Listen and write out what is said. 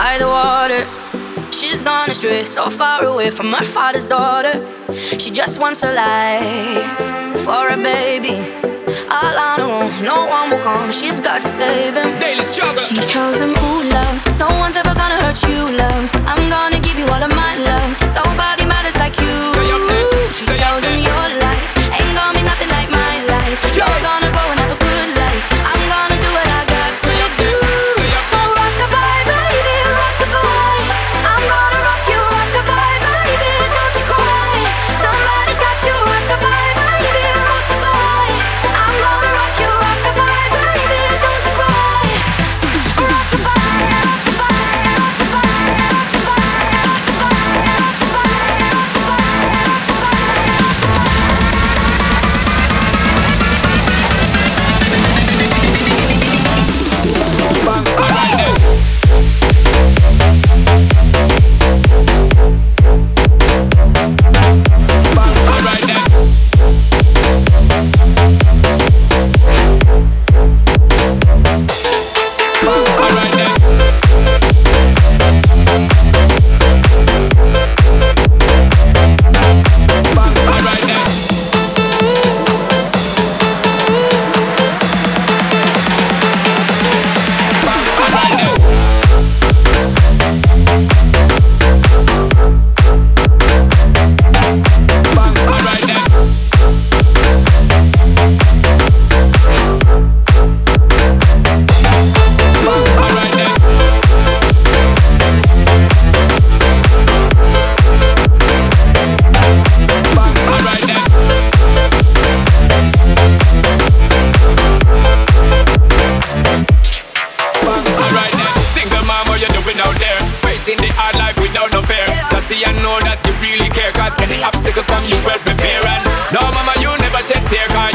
by the water. She's gone astray, so far away from her father's daughter. She just wants a life for a baby. All on her own, no one will come. She's got to save him. Daily struggle. She tells him, Facing the hard life without no fear. Just see I know that you really care. Cause any obstacle come, you well prepare. And no, mama, you never shed tear. Cause